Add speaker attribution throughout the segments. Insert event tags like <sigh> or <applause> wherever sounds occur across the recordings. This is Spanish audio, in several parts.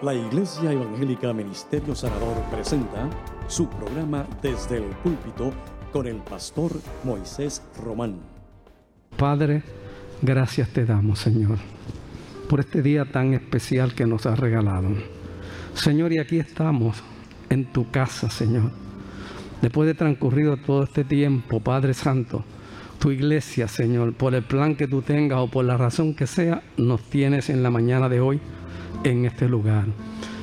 Speaker 1: La Iglesia Evangélica Ministerio Sanador presenta su programa Desde el Púlpito con el pastor Moisés Román.
Speaker 2: Padre, gracias te damos, Señor, por este día tan especial que nos has regalado. Señor, y aquí estamos en tu casa, Señor. Después de transcurrido todo este tiempo, Padre Santo, tu iglesia, Señor, por el plan que tú tengas o por la razón que sea, nos tienes en la mañana de hoy en este lugar.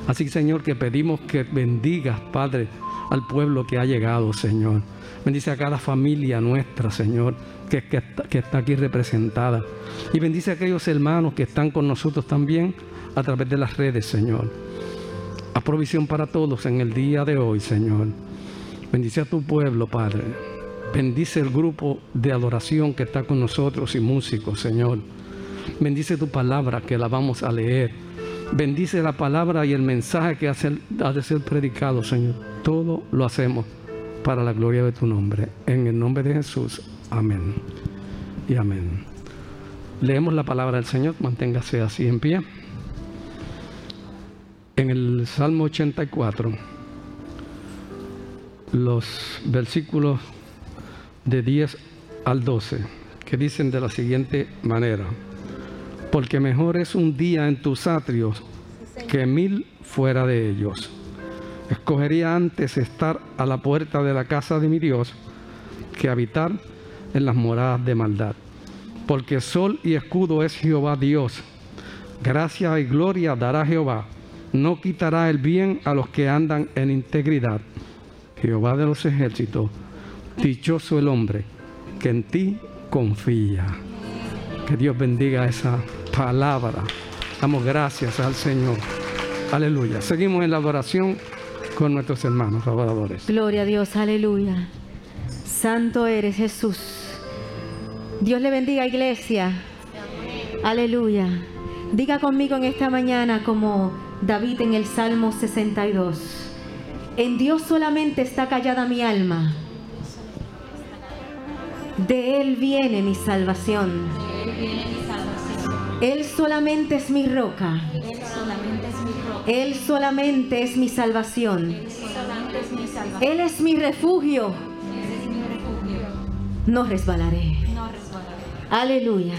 Speaker 2: Así, Señor, que pedimos que bendigas, Padre, al pueblo que ha llegado, Señor. Bendice a cada familia nuestra, Señor, que, que, está, aquí representada. Y bendice a aquellos hermanos que están con nosotros también a través de las redes, Señor. Haz provisión para todos en el día de hoy, Señor. Bendice a tu pueblo, Padre. Bendice el grupo de adoración que está con nosotros y músicos, Señor. Bendice tu palabra que la vamos a leer. Bendice la palabra y el mensaje que ha de ser predicado, Señor. Todo lo hacemos para la gloria de tu nombre. En el nombre de Jesús. Amén. Y amén. Leemos la palabra del Señor. Manténgase así en pie. En el Salmo 84, los versículos de 10 al 12, que dicen de la siguiente manera porque mejor es un día en tus atrios que mil fuera de ellos. Escogería antes estar a la puerta de la casa de mi Dios que habitar en las moradas de maldad. Porque sol y escudo es Jehová Dios. Gracia y gloria dará Jehová. No quitará el bien a los que andan en integridad. Jehová de los ejércitos, dichoso el hombre que en ti confía. Que Dios bendiga esa palabra. Damos gracias al Señor. Aleluya. Seguimos en la adoración con nuestros hermanos adoradores.
Speaker 3: Gloria a Dios, aleluya. Santo eres Jesús. Dios le bendiga, iglesia. Aleluya. Diga conmigo en esta mañana como David en el Salmo 62. En Dios solamente está callada mi alma. De Él viene mi salvación. Él solamente es mi roca. Él solamente es mi salvación. Él es mi refugio. No resbalaré. Aleluya.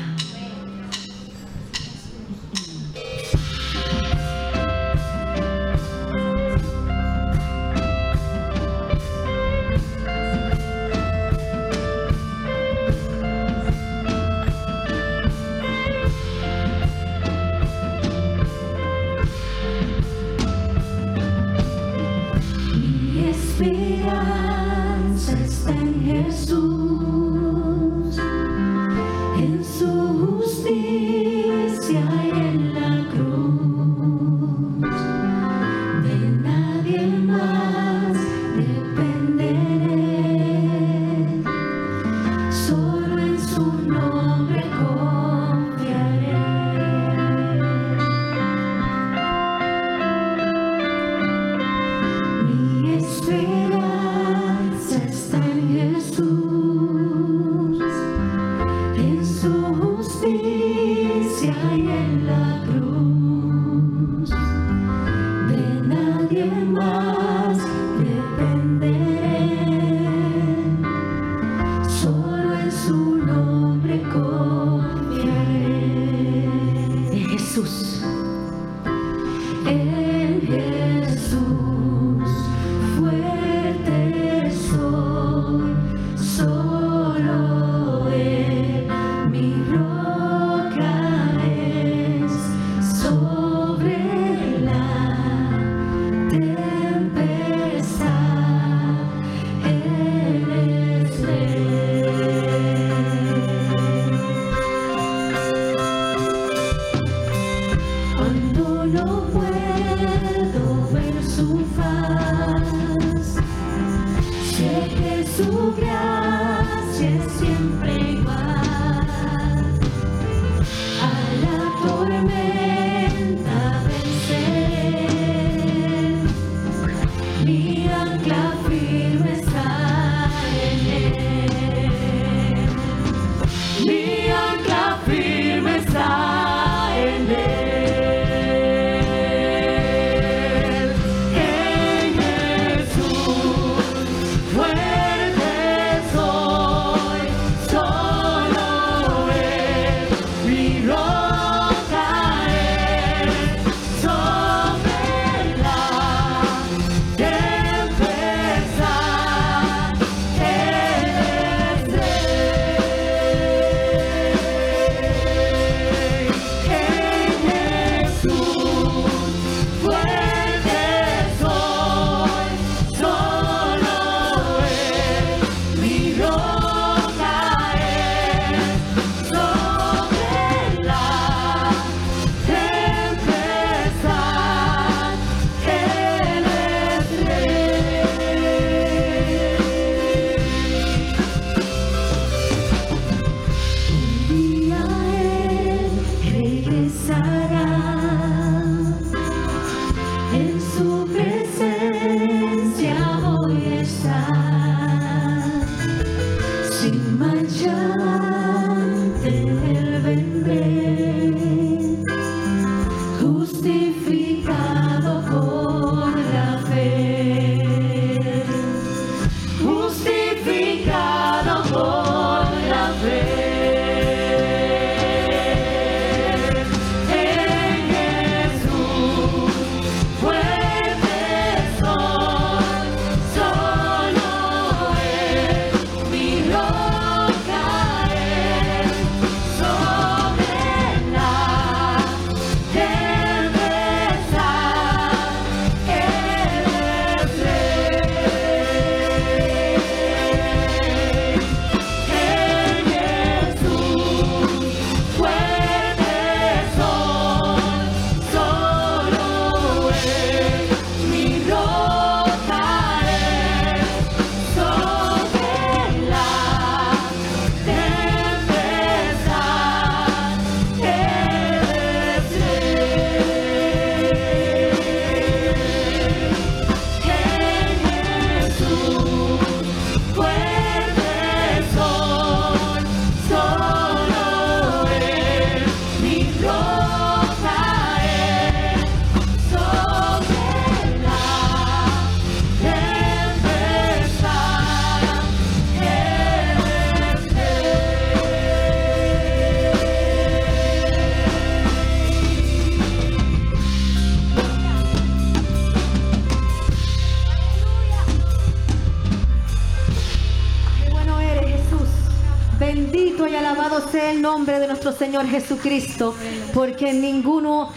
Speaker 4: Señor Jesucristo, porque en ninguno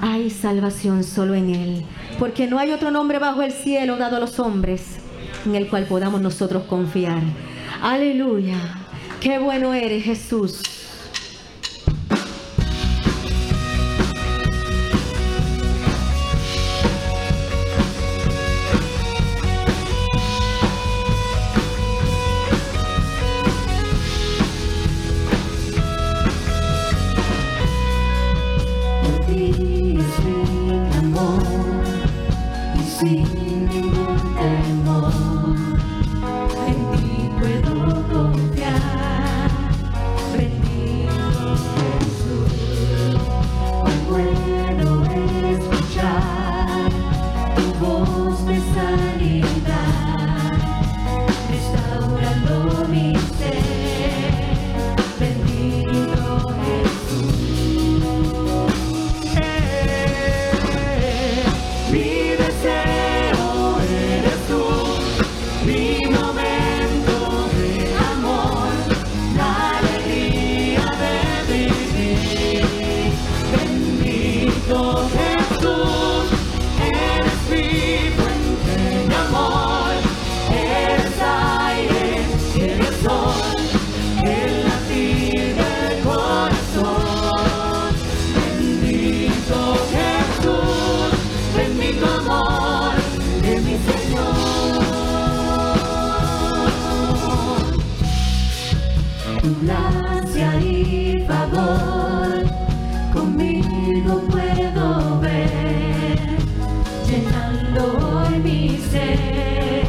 Speaker 4: hay salvación, solo en Él. Porque no hay otro nombre bajo el cielo dado a los hombres en el cual podamos nosotros confiar. Aleluya. Qué bueno eres, Jesús.
Speaker 3: Amor,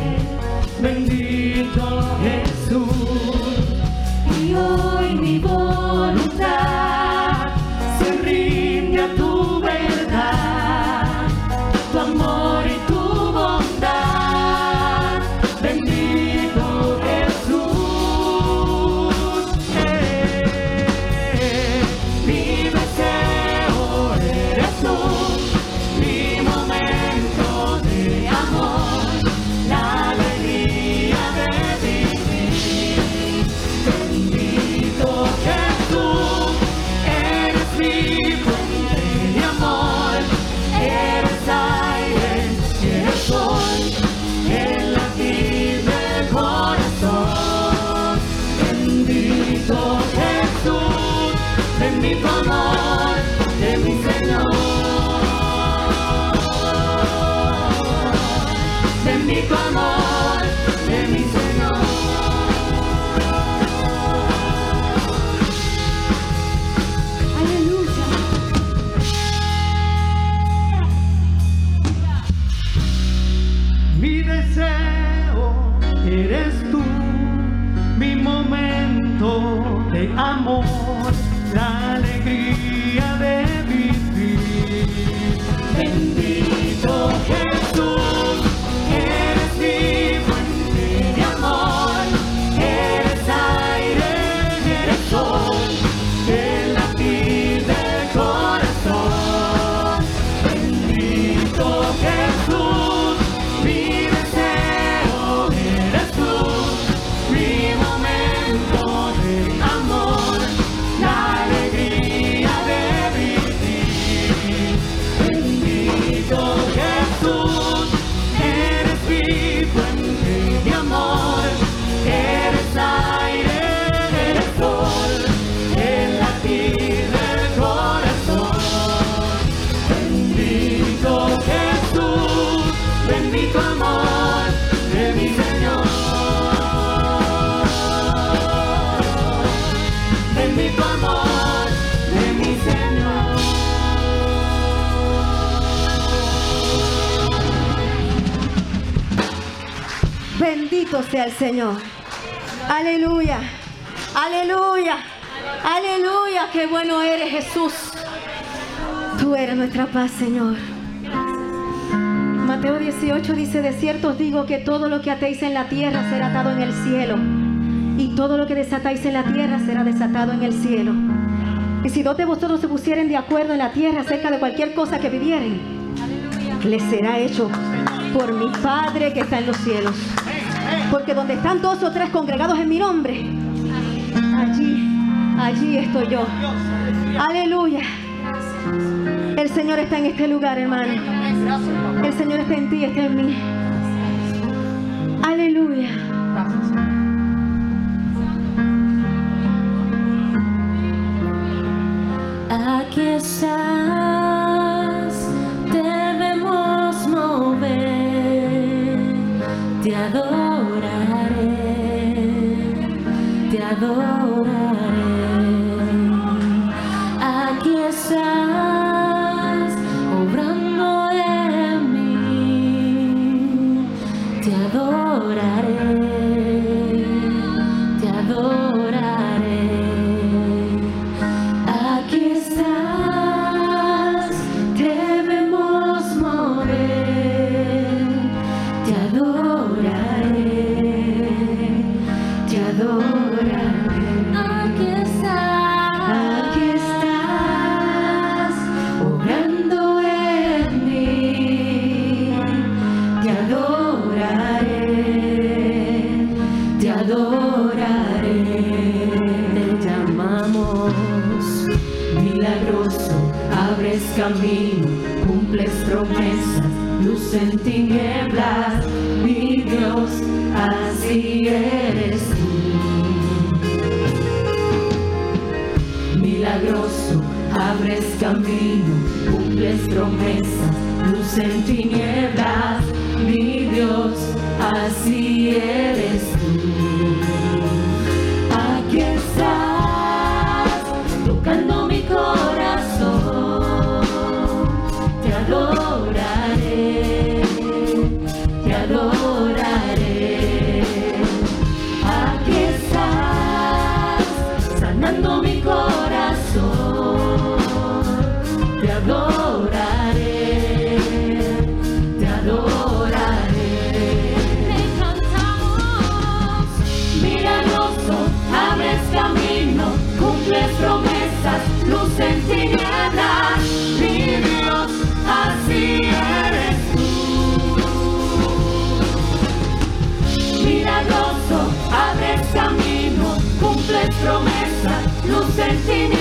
Speaker 3: la alegría de vivir.
Speaker 4: Sea el Señor. Aleluya. Aleluya. Aleluya. Qué bueno eres Jesús. Tú eres nuestra paz, Señor. Mateo 18 dice, de cierto os digo que todo lo que atéis en la tierra será atado en el cielo. Y todo lo que desatáis en la tierra será desatado en el cielo. Y si dos de vosotros se pusieren de acuerdo en la tierra acerca de cualquier cosa que vivieren, les será hecho por mi Padre que está en los cielos. Porque donde están dos o tres congregados en mi nombre, allí, allí estoy yo. Aleluya. El Señor está en este lugar, hermano. El Señor está en ti, está en mí.
Speaker 3: Mi corazón. Te adoraré, te adoraré. Te cantamos. Abres camino, cumples promesas, luz en tinieblas, Dios, así eres tú. Milagroso, abres camino, cumples promesas, luz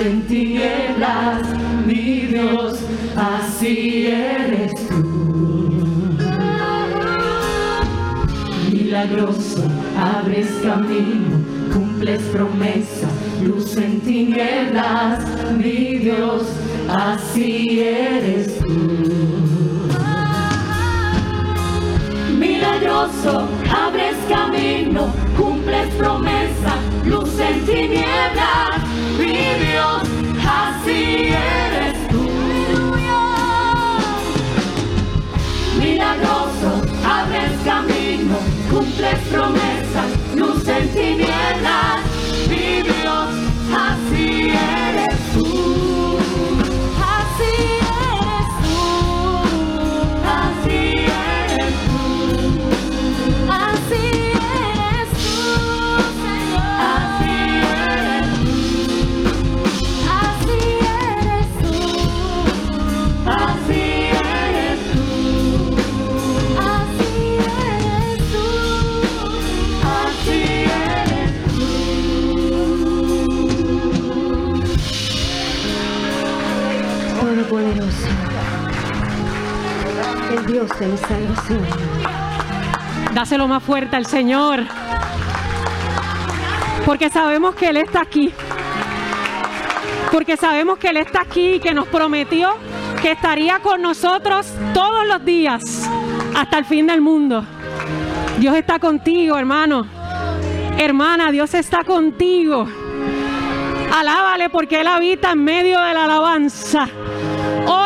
Speaker 3: en tinieblas, mi Dios, así eres tú. Milagroso, abres camino, cumples promesas, luz en tinieblas, mi Dios, así eres tú. Milagroso, abres camino, cumples promesa, luz en tinieblas, así eres tú. Milagroso, abres camino, cumples promesas, luz en tinieblas, Dios
Speaker 4: de mi salvación.
Speaker 5: Dáselo más fuerte al Señor. Porque sabemos que Él está aquí. Porque sabemos que Él está aquí y que nos prometió que estaría con nosotros todos los días hasta el fin del mundo. Dios está contigo, hermano. Hermana, Dios está contigo. Alábale porque Él habita en medio de la alabanza.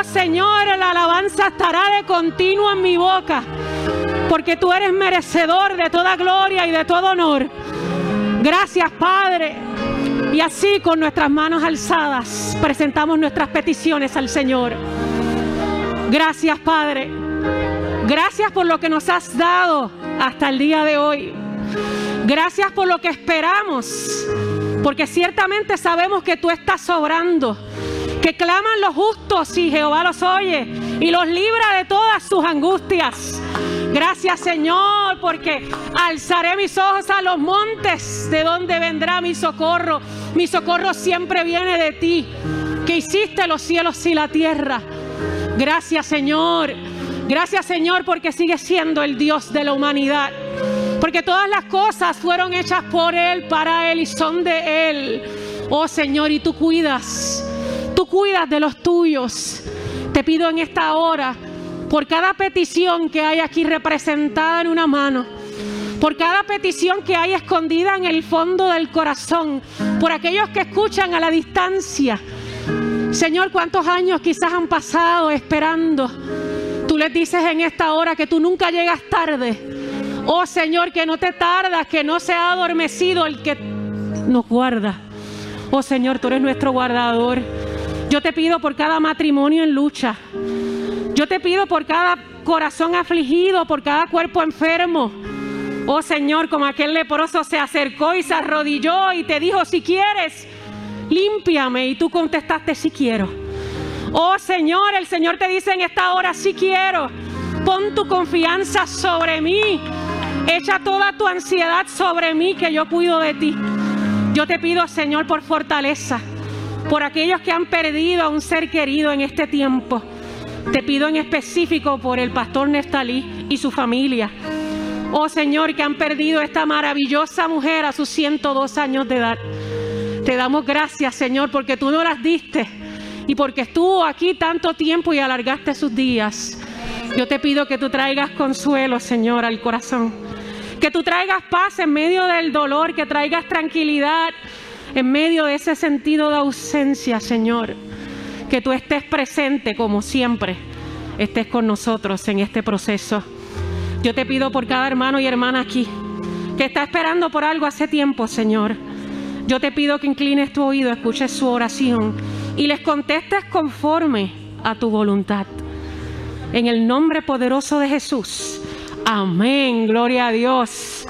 Speaker 5: Señor, la alabanza estará de continuo en mi boca. Porque tú eres merecedor de toda gloria y de todo honor. Gracias, Padre. Y así con nuestras manos alzadas presentamos nuestras peticiones al Señor. Gracias, Padre. Gracias por lo que nos has dado hasta el día de hoy. Gracias por lo que esperamos. Porque ciertamente sabemos que tú estás sobrando. Que claman los justos y Jehová los oye y los libra de todas sus angustias. Gracias Señor, porque alzaré mis ojos a los montes, de donde vendrá mi socorro. Mi socorro siempre viene de ti, que hiciste los cielos y la tierra. Gracias Señor, gracias Señor, porque sigues siendo el Dios de la humanidad. Porque todas las cosas fueron hechas por Él, para Él y son de Él. Oh Señor, y tú cuidas, cuidas de los tuyos. Te pido en esta hora por cada petición que hay aquí representada en una mano, por cada petición que hay escondida en el fondo del corazón, por aquellos que escuchan a la distancia. Señor, ¿cuántos años quizás han pasado esperando? Tú les dices en esta hora que tú nunca llegas tarde. Oh Señor, que no te tardas, que no se ha adormecido el que nos guarda. Oh Señor, tú eres nuestro guardador. Yo te pido por cada matrimonio en lucha. Yo te pido por cada corazón afligido, por cada cuerpo enfermo. Oh Señor, como aquel leproso se acercó y se arrodilló y te dijo, si quieres, límpiame. Y tú contestaste, si quiero. Oh Señor, el Señor te dice en esta hora, si quiero. Pon tu confianza sobre mí. Echa toda tu ansiedad sobre mí, que yo cuido de ti. Yo te pido, Señor, por fortaleza, por aquellos que han perdido a un ser querido en este tiempo. Te pido en específico por el pastor Neftalí y su familia. Oh Señor, que han perdido esta maravillosa mujer a sus 102 años de edad. Te damos gracias, Señor, porque tú no las diste y porque estuvo aquí tanto tiempo y alargaste sus días. Yo te pido que tú traigas consuelo, Señor, al corazón. Que tú traigas paz en medio del dolor, que traigas tranquilidad en medio de ese sentido de ausencia, Señor. Que tú estés presente como siempre, estés con nosotros en este proceso. Yo te pido por cada hermano y hermana aquí, que está esperando por algo hace tiempo, Señor. Yo te pido que inclines tu oído, escuches su oración y les contestes conforme a tu voluntad. En el nombre poderoso de Jesús. Amén. Gloria a Dios.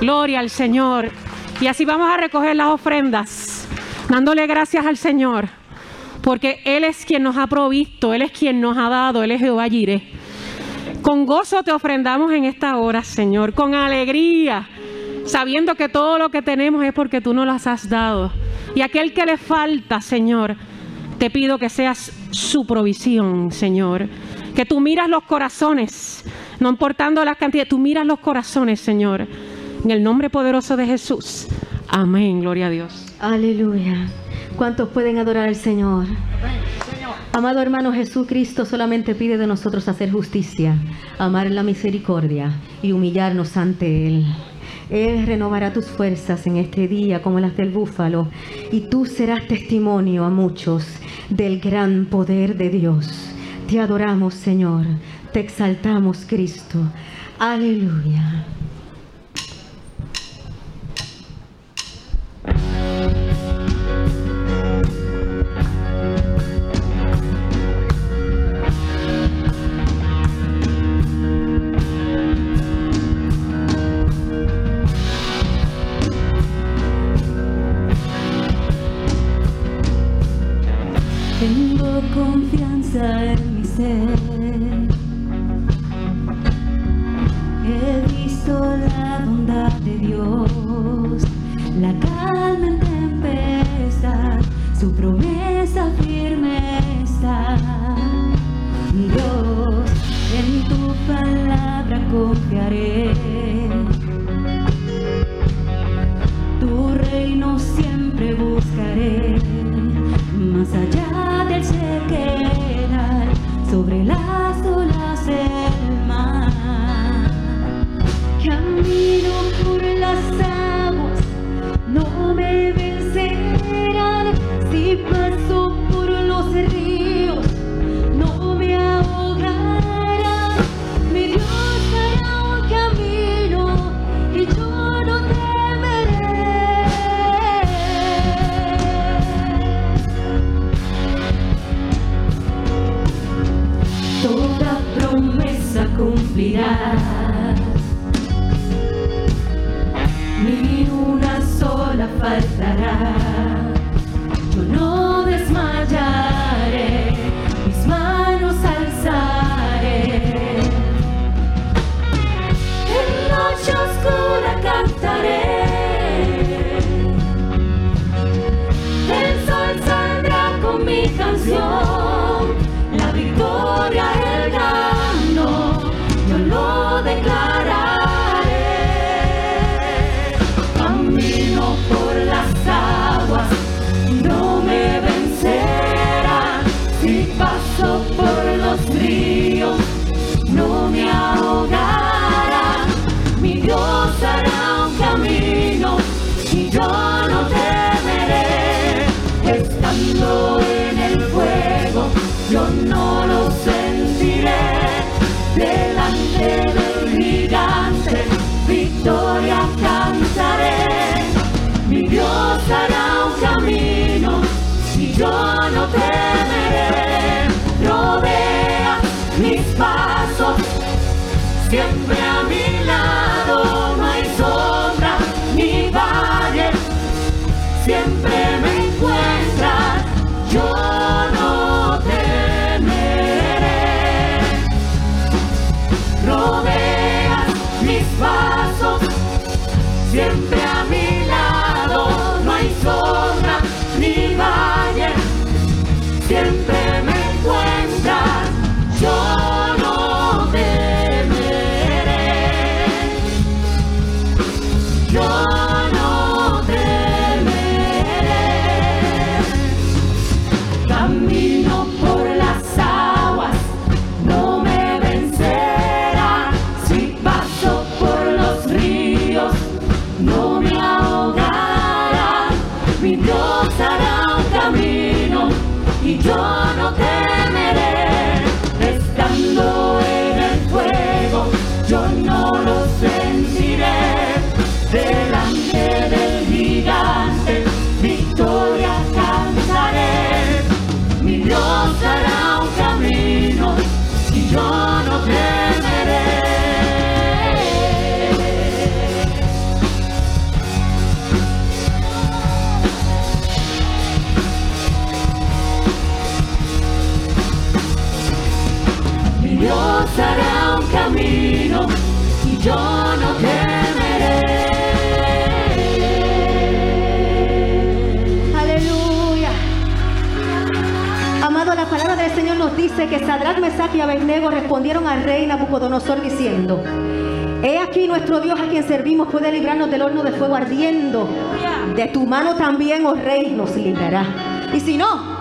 Speaker 5: Gloria al Señor. Y así vamos a recoger las ofrendas, dándole gracias al Señor, porque Él es quien nos ha provisto, Él es quien nos ha dado, Él es Jehová Jireh. Con gozo te ofrendamos en esta hora, Señor, con alegría, sabiendo que todo lo que tenemos es porque tú nos las has dado. Y aquel que le falta, Señor, te pido que seas su provisión, Señor. Que tú miras los corazones, no importando las cantidades, tú miras los corazones, Señor. En el nombre poderoso de Jesús. Amén, gloria a Dios.
Speaker 4: Aleluya. ¿Cuántos pueden adorar al Señor?
Speaker 3: Amado hermano Jesucristo solamente pide de nosotros hacer justicia, amar la misericordia y humillarnos ante Él. Él renovará tus fuerzas en este día como las del búfalo y tú serás testimonio a muchos del gran poder de Dios. Te adoramos Señor, te exaltamos Cristo. Aleluya. mm -hmm. pasos, siempre. Dice que Sadrach, Mesach y Abednego respondieron al rey Nabucodonosor diciendo, He aquí nuestro Dios a quien servimos puede librarnos del horno de fuego ardiendo. De tu mano también, oh rey, nos librará. Y si no,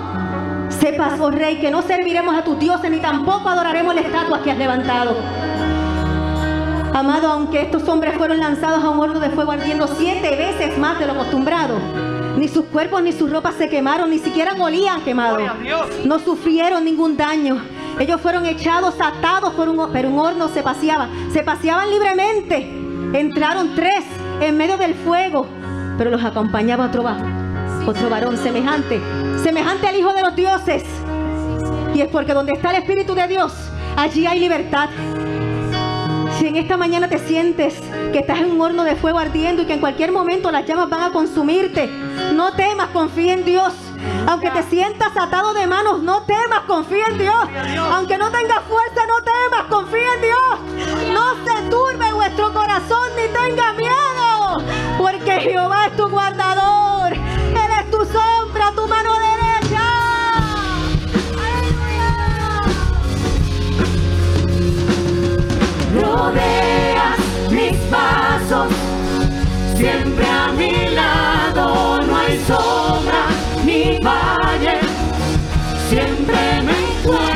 Speaker 4: Sepas, oh rey, que no serviremos a tus dioses ni tampoco adoraremos la estatua que has levantado. Amado, aunque estos hombres fueron lanzados a un horno de fuego ardiendo siete veces más de lo acostumbrado, ni sus cuerpos ni sus ropas se quemaron, ni siquiera molían quemados. No sufrieron ningún daño. Ellos fueron echados, atados por un, pero un horno se paseaba. Se paseaban libremente. Entraron tres en medio del fuego, pero los acompañaba otro, otro varón semejante, semejante al Hijo de los dioses. Y es porque donde está el Espíritu de Dios, allí hay libertad. Si en esta mañana te sientes que estás en un horno de fuego ardiendo y que en cualquier momento las llamas van a consumirte, no temas, confía en Dios. Aunque te sientas atado de manos, no temas, confía en Dios. Aunque no tengas fuerza, no temas, confía en Dios. No se turbe vuestro corazón ni tenga miedo, porque Jehová es tu guardador.
Speaker 3: Rodeas mis pasos, siempre a mi lado no hay sombra ni valle, siempre me encuentras,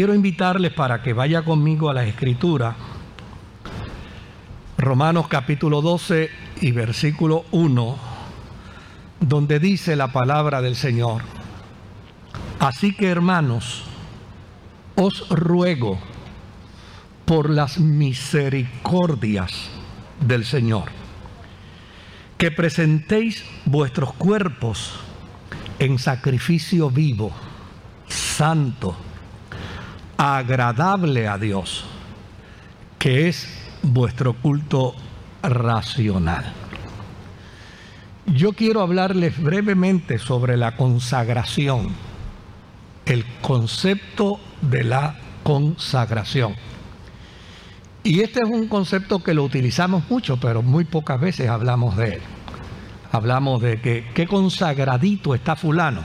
Speaker 6: Quiero invitarles para que vaya conmigo a la escritura. Romanos capítulo 12 y versículo 1, donde dice la palabra del Señor. Así que hermanos, os ruego por las misericordias del Señor, que presentéis vuestros cuerpos en sacrificio vivo, santo, agradable a Dios, que es vuestro culto racional. Yo quiero hablarles brevemente sobre la consagración, el concepto de la consagración. Y este es un concepto que lo utilizamos mucho, pero muy pocas veces hablamos de él. Hablamos de que qué consagradito está fulano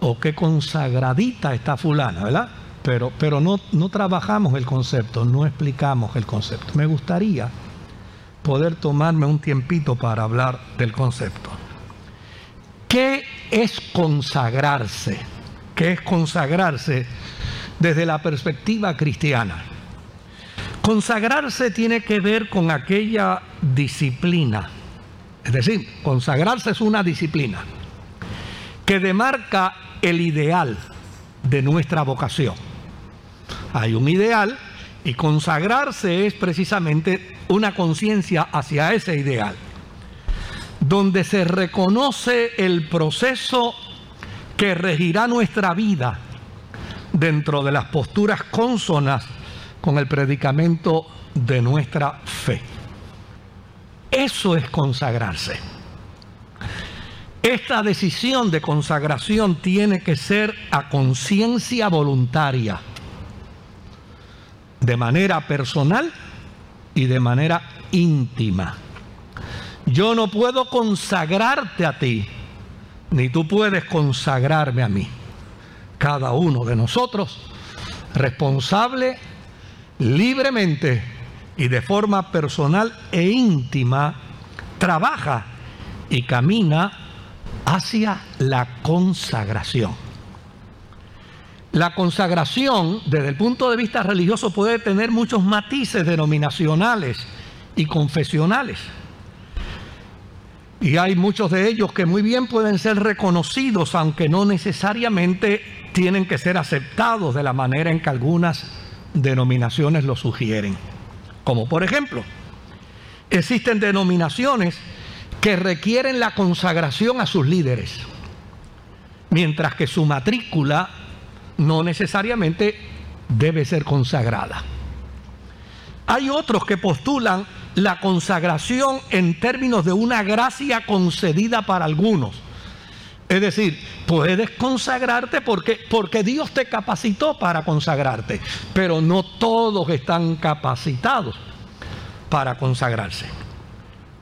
Speaker 6: o qué consagradita está fulana, ¿verdad? Pero, pero no, no trabajamos el concepto, no explicamos el concepto. Me gustaría poder tomarme un tiempito para hablar del concepto. ¿Qué es consagrarse? ¿Qué es consagrarse desde la perspectiva cristiana? Consagrarse tiene que ver con aquella disciplina. Es decir, consagrarse es una disciplina que demarca el ideal de nuestra vocación. Hay un ideal y consagrarse es precisamente una conciencia hacia ese ideal, donde se reconoce el proceso que regirá nuestra vida dentro de las posturas consonas con el predicamento de nuestra fe. Eso es consagrarse. Esta decisión de consagración tiene que ser a conciencia voluntaria, de manera personal y de manera íntima. Yo no puedo consagrarte a ti, ni tú puedes consagrarme a mí. Cada uno de nosotros, responsable, libremente y de forma personal e íntima, trabaja y camina hacia la consagración. La consagración desde el punto de vista religioso puede tener muchos matices denominacionales y confesionales. Y hay muchos de ellos que muy bien pueden ser reconocidos, aunque no necesariamente tienen que ser aceptados de la manera en que algunas denominaciones lo sugieren. Como por ejemplo, existen denominaciones que requieren la consagración a sus líderes, mientras que su matrícula no necesariamente debe ser consagrada. Hay otros que postulan la consagración en términos de una gracia concedida para algunos. Es decir, puedes consagrarte porque, porque Dios te capacitó para consagrarte, pero no todos están capacitados para consagrarse,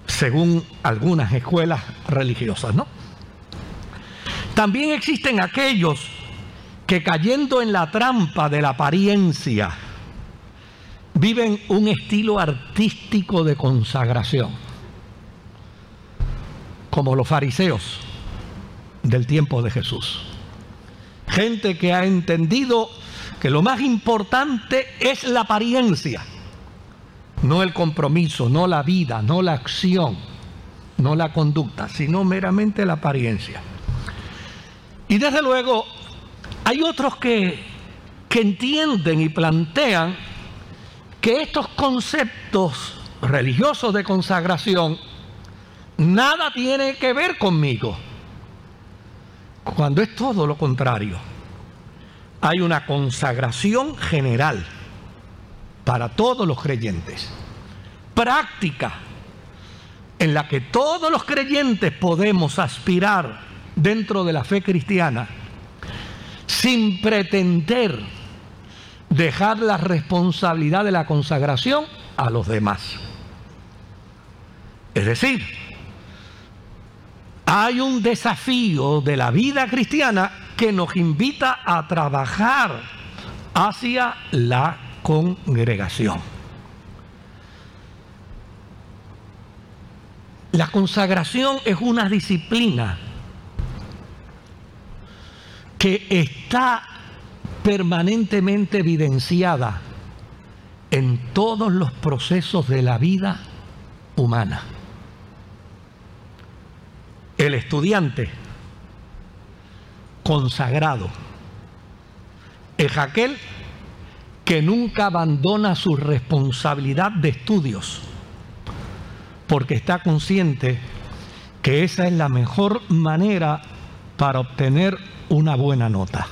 Speaker 6: según algunas escuelas religiosas, ¿no? También existen aquellos que cayendo en la trampa de la apariencia, viven un estilo artístico de consagración, como los fariseos del tiempo de Jesús. Gente que ha entendido que lo más importante es la apariencia, no el compromiso, no la vida, no la acción, no la conducta, sino meramente la apariencia. Y desde luego hay otros que, entienden y plantean que estos conceptos religiosos de consagración nada tiene que ver conmigo, cuando es todo lo contrario. Hay una consagración general para todos los creyentes, práctica en la que todos los creyentes podemos aspirar dentro de la fe cristiana sin pretender dejar la responsabilidad de la consagración a los demás. Es decir, hay un desafío de la vida cristiana que nos invita a trabajar hacia la congregación. La consagración es una disciplina que está permanentemente evidenciada en todos los procesos de la vida humana. El estudiante consagrado es aquel que nunca abandona su responsabilidad de estudios, porque está consciente que esa es la mejor manera para obtener una buena nota.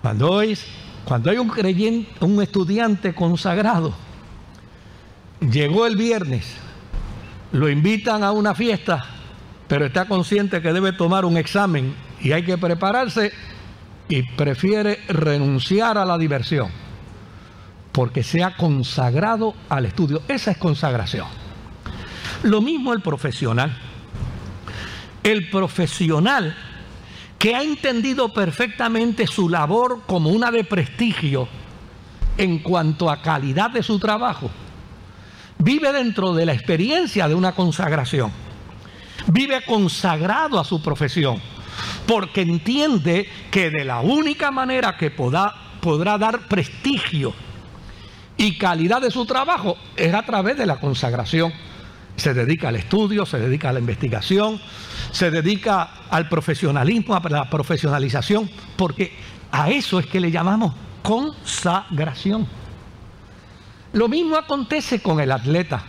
Speaker 6: Cuando hay, cuando hay un creyente, un estudiante consagrado, llegó el viernes, lo invitan a una fiesta, pero está consciente que debe tomar un examen y hay que prepararse y prefiere renunciar a la diversión porque se ha consagrado al estudio. Esa es consagración. Lo mismo el profesional. El profesional que ha entendido perfectamente su labor como una de prestigio en cuanto a calidad de su trabajo, vive dentro de la experiencia de una consagración, vive consagrado a su profesión, porque entiende que de la única manera que podrá, dar prestigio y calidad de su trabajo es a través de la consagración se dedica al estudio, se dedica a la investigación, se dedica al profesionalismo, a la profesionalización, porque a eso es que le llamamos consagración. Lo mismo acontece con el atleta.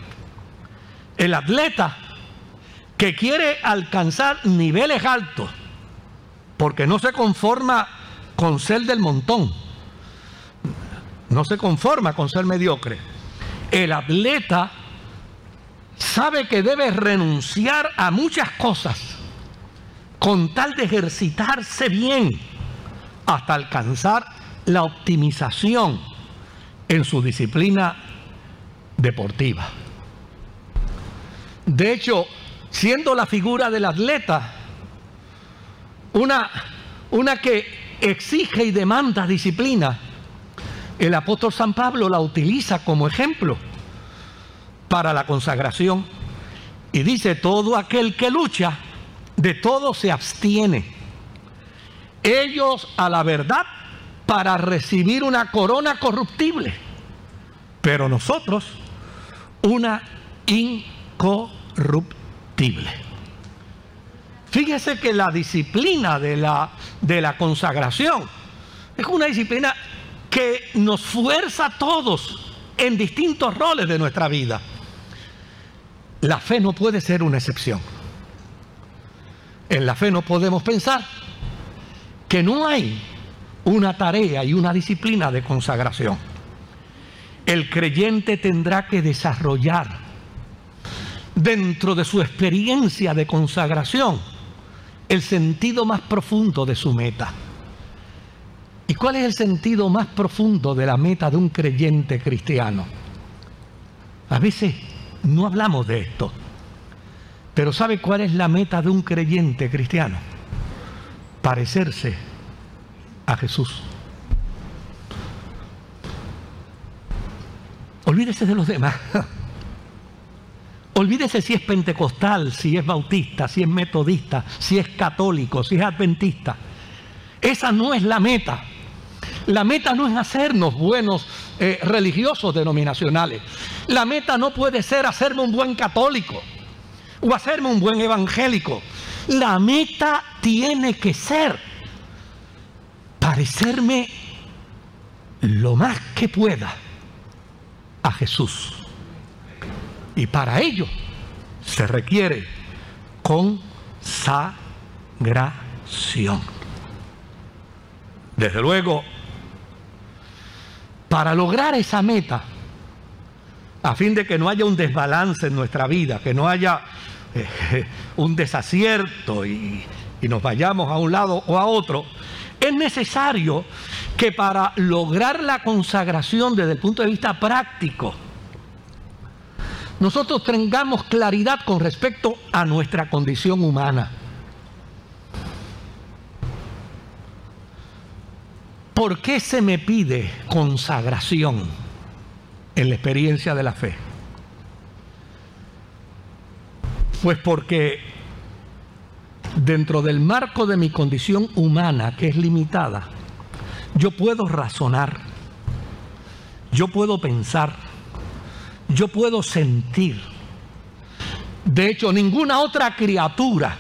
Speaker 6: El atleta que quiere alcanzar niveles altos, porque no se conforma con ser del montón, no se conforma con ser mediocre. El atleta sabe que debe renunciar a muchas cosas con tal de ejercitarse bien hasta alcanzar la optimización en su disciplina deportiva. De hecho, siendo la figura del atleta una, una que exige y demanda disciplina, el apóstol San Pablo la utiliza como ejemplo para la consagración. Y dice, todo aquel que lucha, de todo se abstiene. ellos a la verdad para recibir una corona corruptible, pero nosotros una incorruptible. Fíjese que la disciplina de la, de la consagración es una disciplina que nos fuerza a todos en distintos roles de nuestra vida. La fe no puede ser una excepción. En la fe no podemos pensar que no hay una tarea y una disciplina de consagración. El creyente tendrá que desarrollar dentro de su experiencia de consagración el sentido más profundo de su meta. ¿Y cuál es el sentido más profundo de la meta de un creyente cristiano? A veces no hablamos de esto, pero ¿sabe cuál es la meta de un creyente cristiano? Parecerse a Jesús. Olvídese de los demás. Olvídese si es pentecostal, si es bautista, si es metodista, si es católico, si es adventista. Esa no es la meta. La meta no es hacernos buenos eh, religiosos denominacionales. La meta no puede ser hacerme un buen católico o hacerme un buen evangélico. La meta tiene que ser parecerme lo más que pueda a Jesús. Y para ello se requiere consagración. Desde luego, para lograr esa meta, a fin de que no haya un desbalance en nuestra vida, que no haya eh, <laughs> un desacierto y, y nos vayamos a un lado o a otro, es necesario que para lograr la consagración desde el punto de vista práctico, nosotros tengamos claridad con respecto a nuestra condición humana. ¿Por qué se me pide consagración en la experiencia de la fe? Pues porque dentro del marco de mi condición humana, que es limitada, yo puedo razonar, yo puedo pensar, yo puedo sentir. De hecho, ninguna otra criatura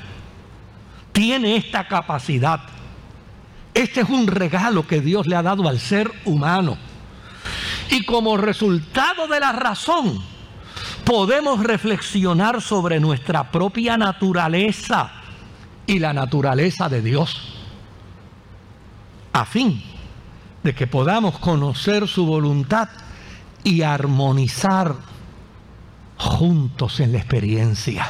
Speaker 6: tiene esta capacidad este es un regalo que Dios le ha dado al ser humano. Y como resultado de la razón, podemos reflexionar sobre nuestra propia naturaleza y la naturaleza de Dios, a fin de que podamos conocer su voluntad y armonizar juntos en la experiencia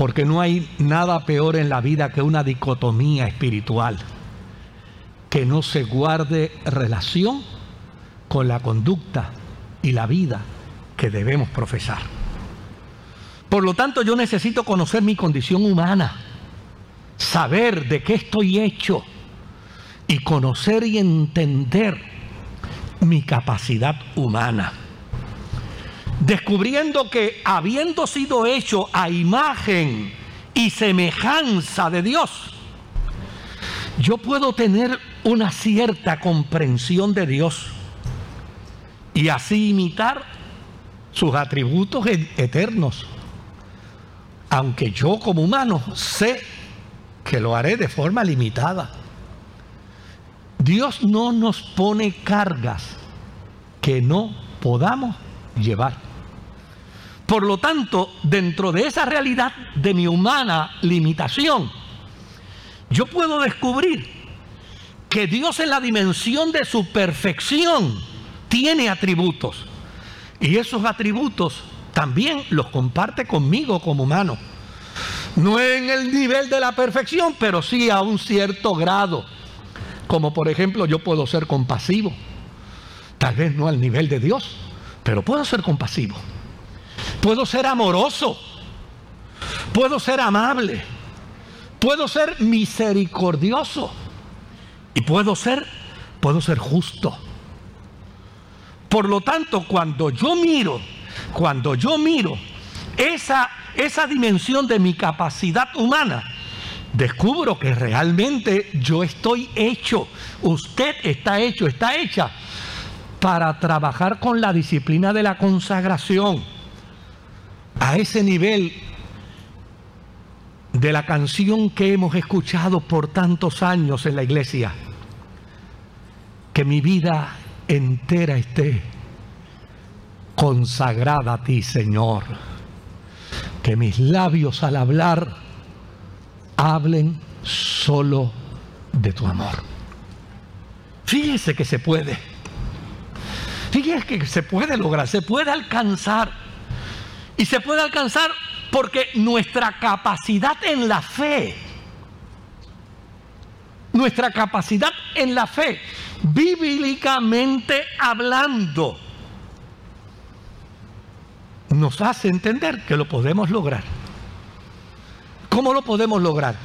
Speaker 6: porque no hay nada peor en la vida que una dicotomía espiritual, que no se guarde relación con la conducta y la vida que debemos profesar. Por lo tanto, yo necesito conocer mi condición humana, saber de qué estoy hecho y conocer y entender mi capacidad humana descubriendo que habiendo sido hecho a imagen y semejanza de Dios, yo puedo tener una cierta comprensión de Dios y así imitar sus atributos eternos. Aunque yo como humano sé que lo haré de forma limitada. Dios no nos pone cargas que no podamos llevar. Por lo tanto, dentro de esa realidad de mi humana limitación, yo puedo descubrir que Dios en la dimensión de su perfección tiene atributos. Y esos atributos también los comparte conmigo como humano. No en el nivel de la perfección, pero sí a un cierto grado. Como por ejemplo yo puedo ser compasivo. Tal vez no al nivel de Dios, pero puedo ser compasivo. Puedo ser amoroso. Puedo ser amable. Puedo ser misericordioso. Y puedo ser, puedo ser justo. Por lo tanto, cuando yo miro, cuando yo miro esa, esa dimensión de mi capacidad humana, descubro que realmente yo estoy hecho, usted está hecho, está hecha para trabajar con la disciplina de la consagración a ese nivel de la canción que hemos escuchado por tantos años en la iglesia. Que mi vida entera esté consagrada a ti, Señor. Que mis labios al hablar hablen solo de tu amor. Fíjese que se puede. Fíjese que se puede lograr, se puede alcanzar. Y se puede alcanzar porque nuestra capacidad en la fe, nuestra capacidad en la fe, bíblicamente hablando, nos hace entender que lo podemos lograr. ¿Cómo lo podemos lograr?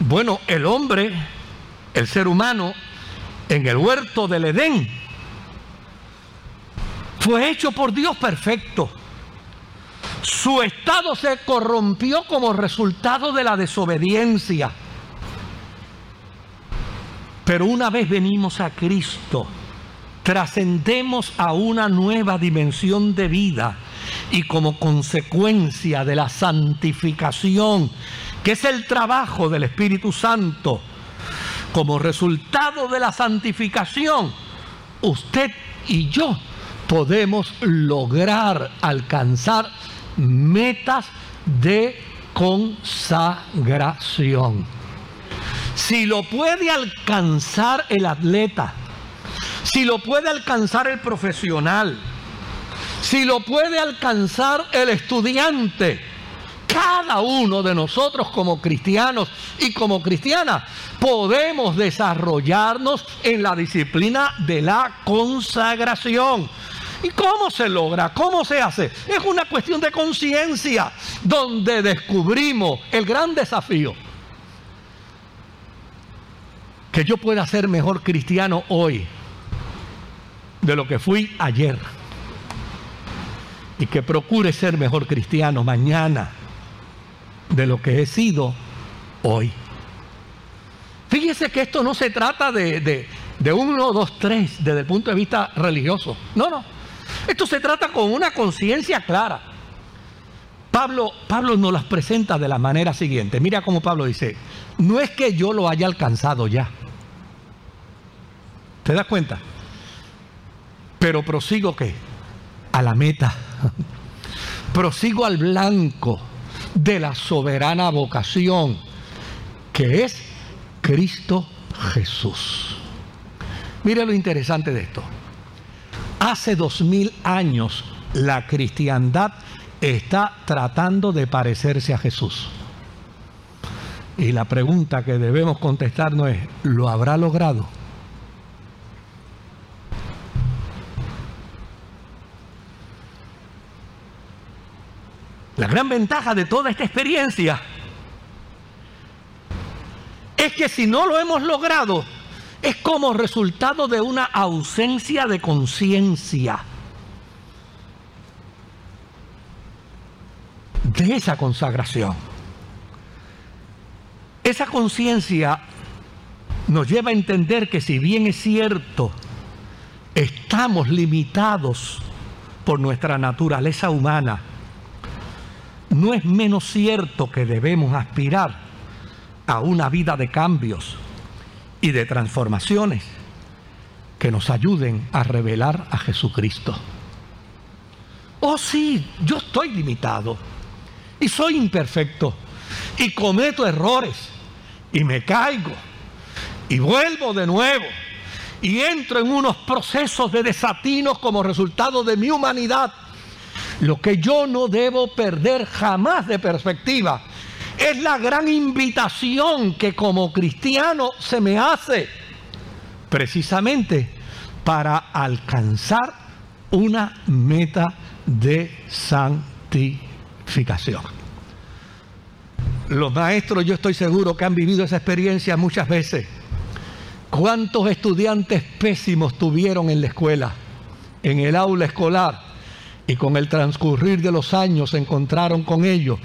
Speaker 6: Bueno, el hombre, el ser humano, en el huerto del Edén, fue hecho por Dios perfecto. Su estado se corrompió como resultado de la desobediencia. Pero una vez venimos a Cristo, trascendemos a una nueva dimensión de vida y como consecuencia de la santificación, que es el trabajo del Espíritu Santo, como resultado de la santificación, usted y yo podemos lograr alcanzar metas de consagración. Si lo puede alcanzar el atleta, si lo puede alcanzar el profesional, si lo puede alcanzar el estudiante, cada uno de nosotros como cristianos y como cristianas podemos desarrollarnos en la disciplina de la consagración. ¿Y cómo se logra? ¿Cómo se hace? Es una cuestión de conciencia donde descubrimos el gran desafío. Que yo pueda ser mejor cristiano hoy de lo que fui ayer. Y que procure ser mejor cristiano mañana de lo que he sido hoy. Fíjese que esto no se trata de, de, uno, dos, tres, desde el punto de vista religioso. No, no. Esto se trata con una conciencia clara. Pablo, Pablo nos las presenta de la manera siguiente. Mira cómo Pablo dice, no es que yo lo haya alcanzado ya. ¿Te das cuenta? Pero prosigo qué? A la meta. <laughs> prosigo al blanco de la soberana vocación que es Cristo Jesús. Mire lo interesante de esto. Hace dos mil años la cristiandad está tratando de parecerse a Jesús. Y la pregunta que debemos contestarnos es, ¿lo habrá logrado? La gran ventaja de toda esta experiencia es que si no lo hemos logrado, es como resultado de una ausencia de conciencia. De esa consagración. Esa conciencia nos lleva a entender que si bien es cierto, estamos limitados por nuestra naturaleza humana, no es menos cierto que debemos aspirar a una vida de cambios, y de transformaciones que nos ayuden a revelar a Jesucristo. Oh sí, yo estoy limitado y soy imperfecto y cometo errores y me caigo y vuelvo de nuevo y entro en unos procesos de desatinos como resultado de mi humanidad. Lo que yo no debo perder jamás de perspectiva es la gran invitación que como cristiano se me hace precisamente para alcanzar una meta de santificación. Los maestros yo estoy seguro que han vivido esa experiencia muchas veces. ¿Cuántos estudiantes pésimos tuvieron en la escuela, en el aula escolar? Y con el transcurrir de los años se encontraron con ellos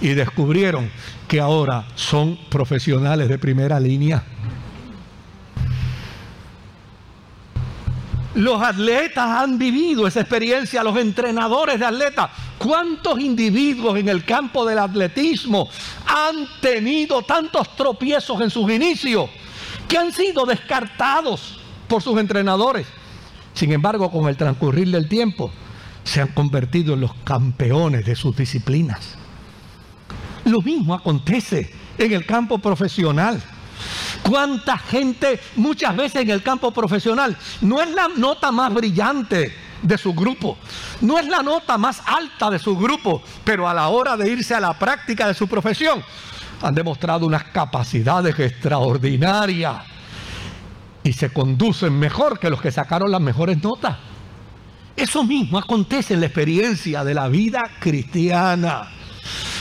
Speaker 6: y descubrieron que ahora son profesionales de primera línea. Los atletas han vivido esa experiencia, los entrenadores de atletas. ¿Cuántos individuos en el campo del atletismo han tenido tantos tropiezos en sus inicios que han sido descartados por sus entrenadores? Sin embargo, con el transcurrir del tiempo, se han convertido en los campeones de sus disciplinas. Lo mismo acontece en el campo profesional. ¿Cuánta gente muchas veces en el campo profesional no es la nota más brillante de su grupo, no es la nota más alta de su grupo, pero a la hora de irse a la práctica de su profesión han demostrado unas capacidades extraordinarias y se conducen mejor que los que sacaron las mejores notas? Eso mismo acontece en la experiencia de la vida cristiana.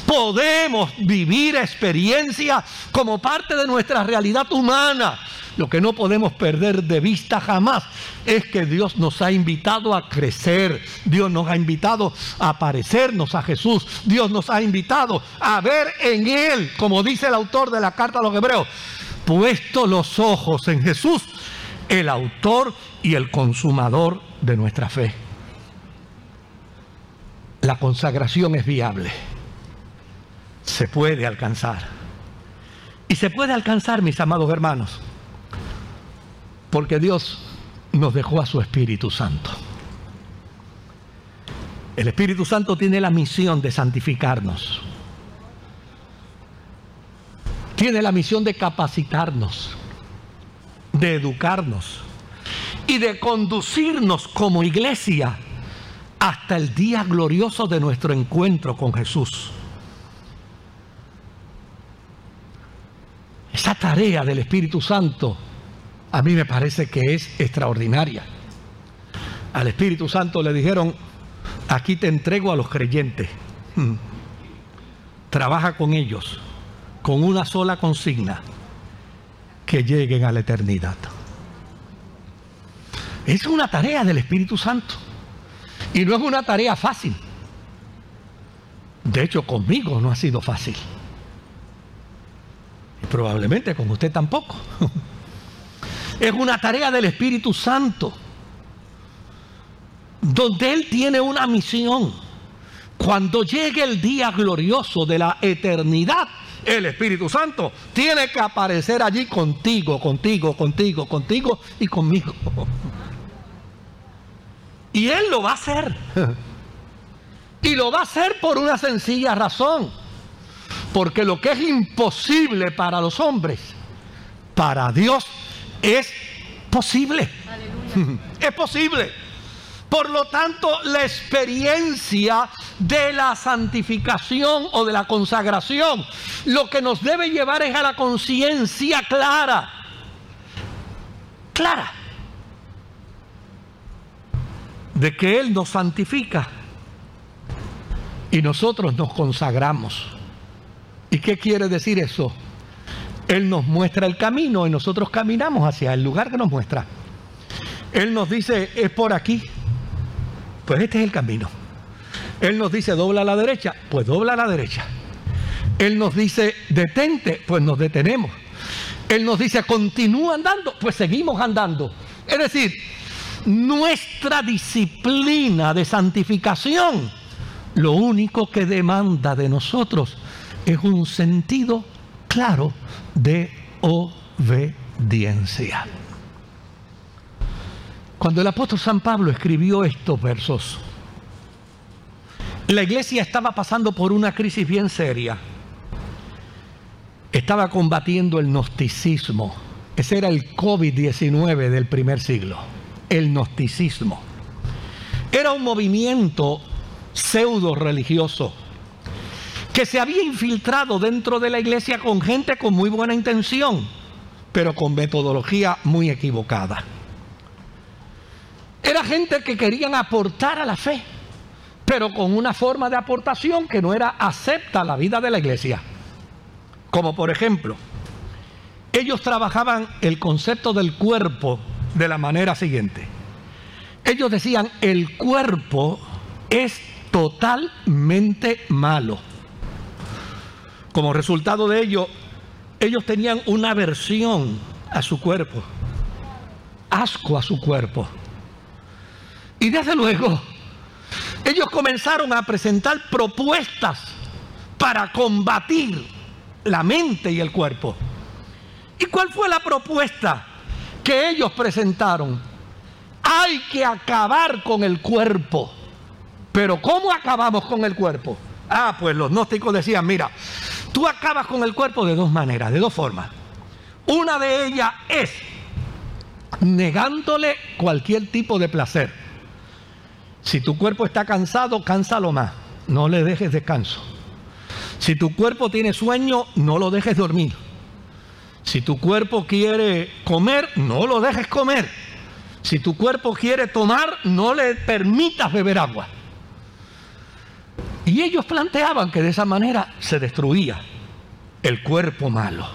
Speaker 6: Podemos vivir experiencia como parte de nuestra realidad humana. Lo que no podemos perder de vista jamás es que Dios nos ha invitado a crecer. Dios nos ha invitado a parecernos a Jesús. Dios nos ha invitado a ver en Él, como dice el autor de la carta a los hebreos, puesto los ojos en Jesús, el autor y el consumador de nuestra fe. La consagración es viable se puede alcanzar. Y se puede alcanzar, mis amados hermanos, porque Dios nos dejó a su Espíritu Santo. El Espíritu Santo tiene la misión de santificarnos. Tiene la misión de capacitarnos, de educarnos y de conducirnos como iglesia hasta el día glorioso de nuestro encuentro con Jesús. Esa tarea del Espíritu Santo a mí me parece que es extraordinaria. Al Espíritu Santo le dijeron, aquí te entrego a los creyentes. Hmm. Trabaja con ellos con una sola consigna, que lleguen a la eternidad. Es una tarea del Espíritu Santo. Y no es una tarea fácil. De hecho, conmigo no ha sido fácil. Probablemente con usted tampoco. <laughs> Es una tarea del Espíritu Santo, donde Él tiene una misión. Cuando llegue el día glorioso de la eternidad, el Espíritu Santo tiene que aparecer allí contigo, contigo, contigo, contigo y conmigo. <laughs> Y Él lo va a hacer. <laughs> Y lo va a hacer por una sencilla razón porque lo que es imposible para los hombres, para Dios es posible. <laughs> Es posible. Por lo tanto, la experiencia de la santificación o de la consagración, lo que nos debe llevar es a la conciencia clara. Clara. De que Él nos santifica y nosotros nos consagramos. ¿Y qué quiere decir eso? Él nos muestra el camino y nosotros caminamos hacia el lugar que nos muestra. Él nos dice, es por aquí. Pues este es el camino. Él nos dice, dobla a la derecha. Pues dobla a la derecha. Él nos dice, detente. Pues nos detenemos. Él nos dice, continúa andando. Pues seguimos andando. Es decir, nuestra disciplina de santificación, lo único que demanda de nosotros es un sentido claro de obediencia. Cuando el apóstol San Pablo escribió estos versos, la iglesia estaba pasando por una crisis bien seria. Estaba combatiendo el gnosticismo. Ese era el COVID-19 del primer siglo. El gnosticismo. Era un movimiento pseudo religioso que se había infiltrado dentro de la iglesia con gente con muy buena intención, pero con metodología muy equivocada. Era gente que querían aportar a la fe, pero con una forma de aportación que no era acepta a la vida de la iglesia. Como por ejemplo, ellos trabajaban el concepto del cuerpo de la manera siguiente. Ellos decían, el cuerpo es totalmente malo. Como resultado de ello, ellos tenían una aversión a su cuerpo, asco a su cuerpo. Y desde luego, ellos comenzaron a presentar propuestas para combatir la mente y el cuerpo. ¿Y cuál fue la propuesta que ellos presentaron? Hay que acabar con el cuerpo. Pero ¿cómo acabamos con el cuerpo? Ah, pues los gnósticos decían, mira, tú acabas con el cuerpo de dos maneras, de dos formas. Una de ellas es negándole cualquier tipo de placer. Si tu cuerpo está cansado, cánsalo más. No le dejes descanso. Si tu cuerpo tiene sueño, no lo dejes dormir. Si tu cuerpo quiere comer, no lo dejes comer. Si tu cuerpo quiere tomar, no le permitas beber agua. Y ellos planteaban que de esa manera se destruía el cuerpo malo.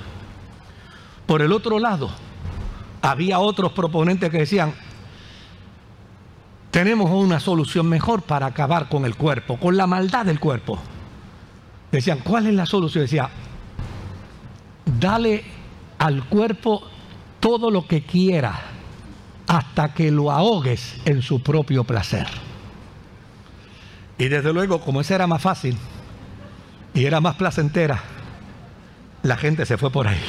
Speaker 6: Por el otro lado, había otros proponentes que decían, tenemos una solución mejor para acabar con el cuerpo, con la maldad del cuerpo. Decían, ¿cuál es la solución? Decía, dale al cuerpo todo lo que quiera hasta que lo ahogues en su propio placer. Y desde luego, como esa era más fácil y era más placentera, la gente se fue por ahí.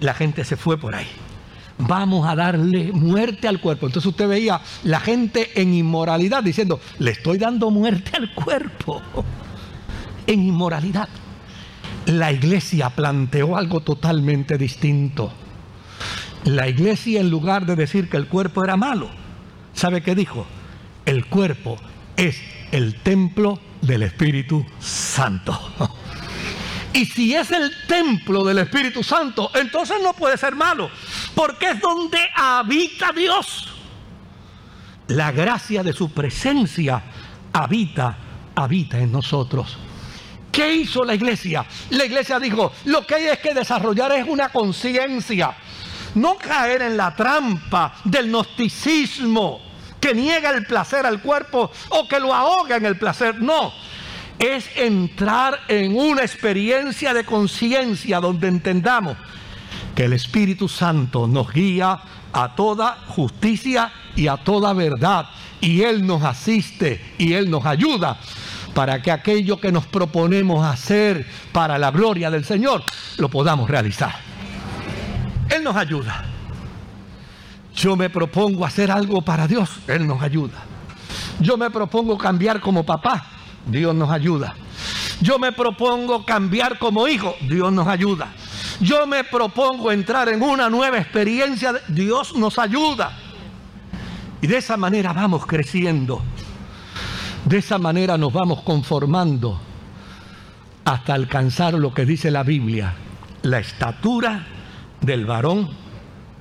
Speaker 6: La gente se fue por ahí vamos a darle muerte al cuerpo. Entonces usted veía la gente en inmoralidad diciendo, le estoy dando muerte al cuerpo. En inmoralidad. La iglesia planteó algo totalmente distinto. La iglesia en lugar de decir que el cuerpo era malo, ¿sabe qué dijo? El cuerpo es el templo del Espíritu Santo. <laughs> Y si es el templo del Espíritu Santo, entonces no puede ser malo, porque es donde habita Dios. La gracia de su presencia habita, habita en nosotros. ¿Qué hizo la iglesia? La iglesia dijo, lo que hay es que desarrollar es una conciencia, no caer en la trampa del gnosticismo que niega el placer al cuerpo o que lo ahoga en el placer. No, es entrar en una experiencia de conciencia donde entendamos que el Espíritu Santo nos guía a toda justicia y a toda verdad. Y Él nos asiste y Él nos ayuda para que aquello que nos proponemos hacer para la gloria del Señor lo podamos realizar. Él nos ayuda. Yo me propongo hacer algo para Dios, Él nos ayuda. Yo me propongo cambiar como papá, Dios nos ayuda. Yo me propongo cambiar como hijo, Dios nos ayuda. Yo me propongo entrar en una nueva experiencia, Dios nos ayuda. Y de esa manera vamos creciendo. De esa manera nos vamos conformando hasta alcanzar lo que dice la Biblia, la estatura del varón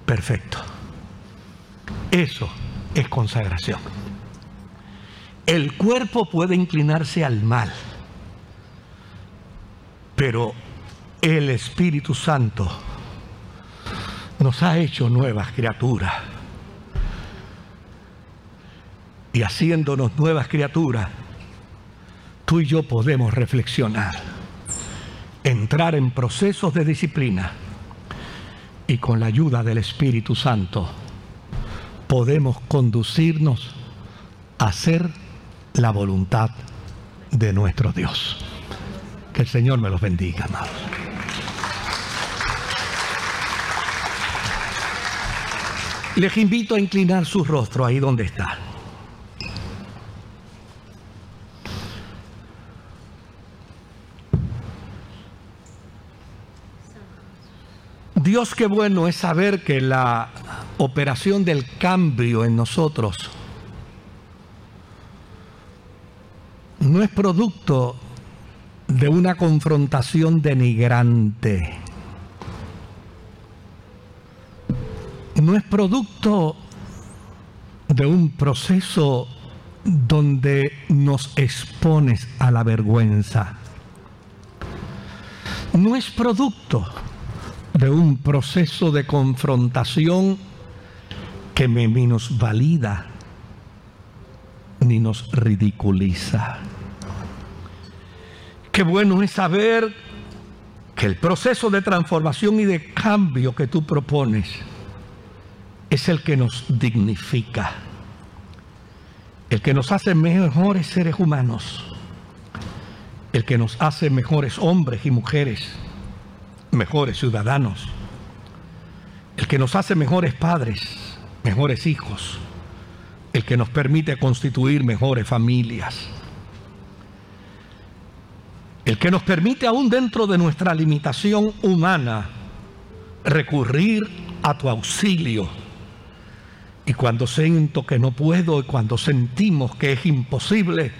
Speaker 6: perfecto. Eso es consagración. El cuerpo puede inclinarse al mal, pero el Espíritu Santo nos ha hecho nuevas criaturas. Y haciéndonos nuevas criaturas, tú y yo podemos reflexionar, entrar en procesos de disciplina y con la ayuda del Espíritu Santo podemos conducirnos a hacer la voluntad de nuestro Dios. Que el Señor me los bendiga, amados. Les invito a inclinar su rostro ahí donde está. Dios qué bueno es saber que la operación del cambio en nosotros no es producto de una confrontación denigrante. No es producto de un proceso donde nos expones a la vergüenza. No es producto de un proceso de confrontación que me valida ni nos ridiculiza. Qué bueno es saber que el proceso de transformación y de cambio que tú propones es el que nos dignifica, el que nos hace mejores seres humanos, el que nos hace mejores hombres y mujeres, mejores ciudadanos, el que nos hace mejores padres, mejores hijos, el que nos permite constituir mejores familias el que nos permite aún dentro de nuestra limitación humana recurrir a tu auxilio. Y cuando siento que no puedo y cuando sentimos que es imposible,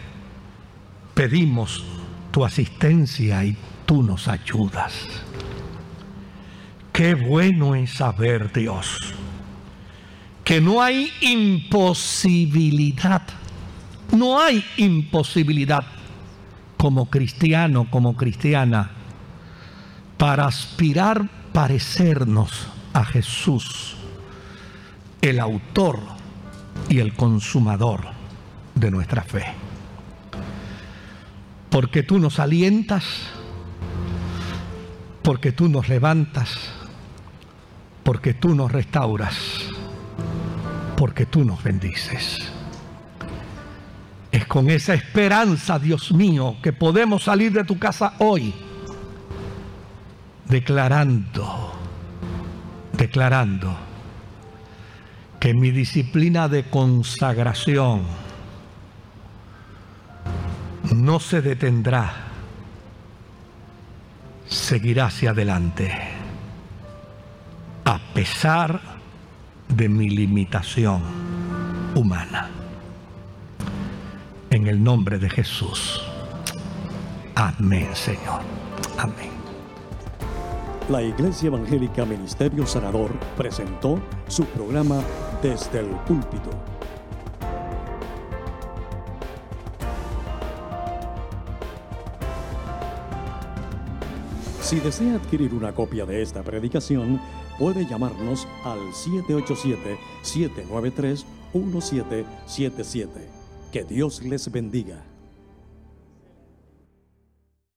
Speaker 6: pedimos tu asistencia y tú nos ayudas. Qué bueno es saber, Dios, que no hay imposibilidad, no hay imposibilidad como cristiano, como cristiana, para aspirar parecernos a Jesús, el autor y el consumador de nuestra fe. Porque tú nos alientas, porque tú nos levantas, porque tú nos restauras, porque tú nos bendices. Es con esa esperanza, Dios mío, que podemos salir de tu casa hoy declarando, declarando que mi disciplina de consagración no se detendrá, seguirá hacia adelante, a pesar de mi limitación humana en el nombre de Jesús. Amén, Señor. Amén.
Speaker 1: La Iglesia Evangélica Ministerio Sanador presentó su programa Desde el Púlpito. Si desea adquirir una copia de esta predicación, puede llamarnos al 787-793-1777. Que Dios les bendiga.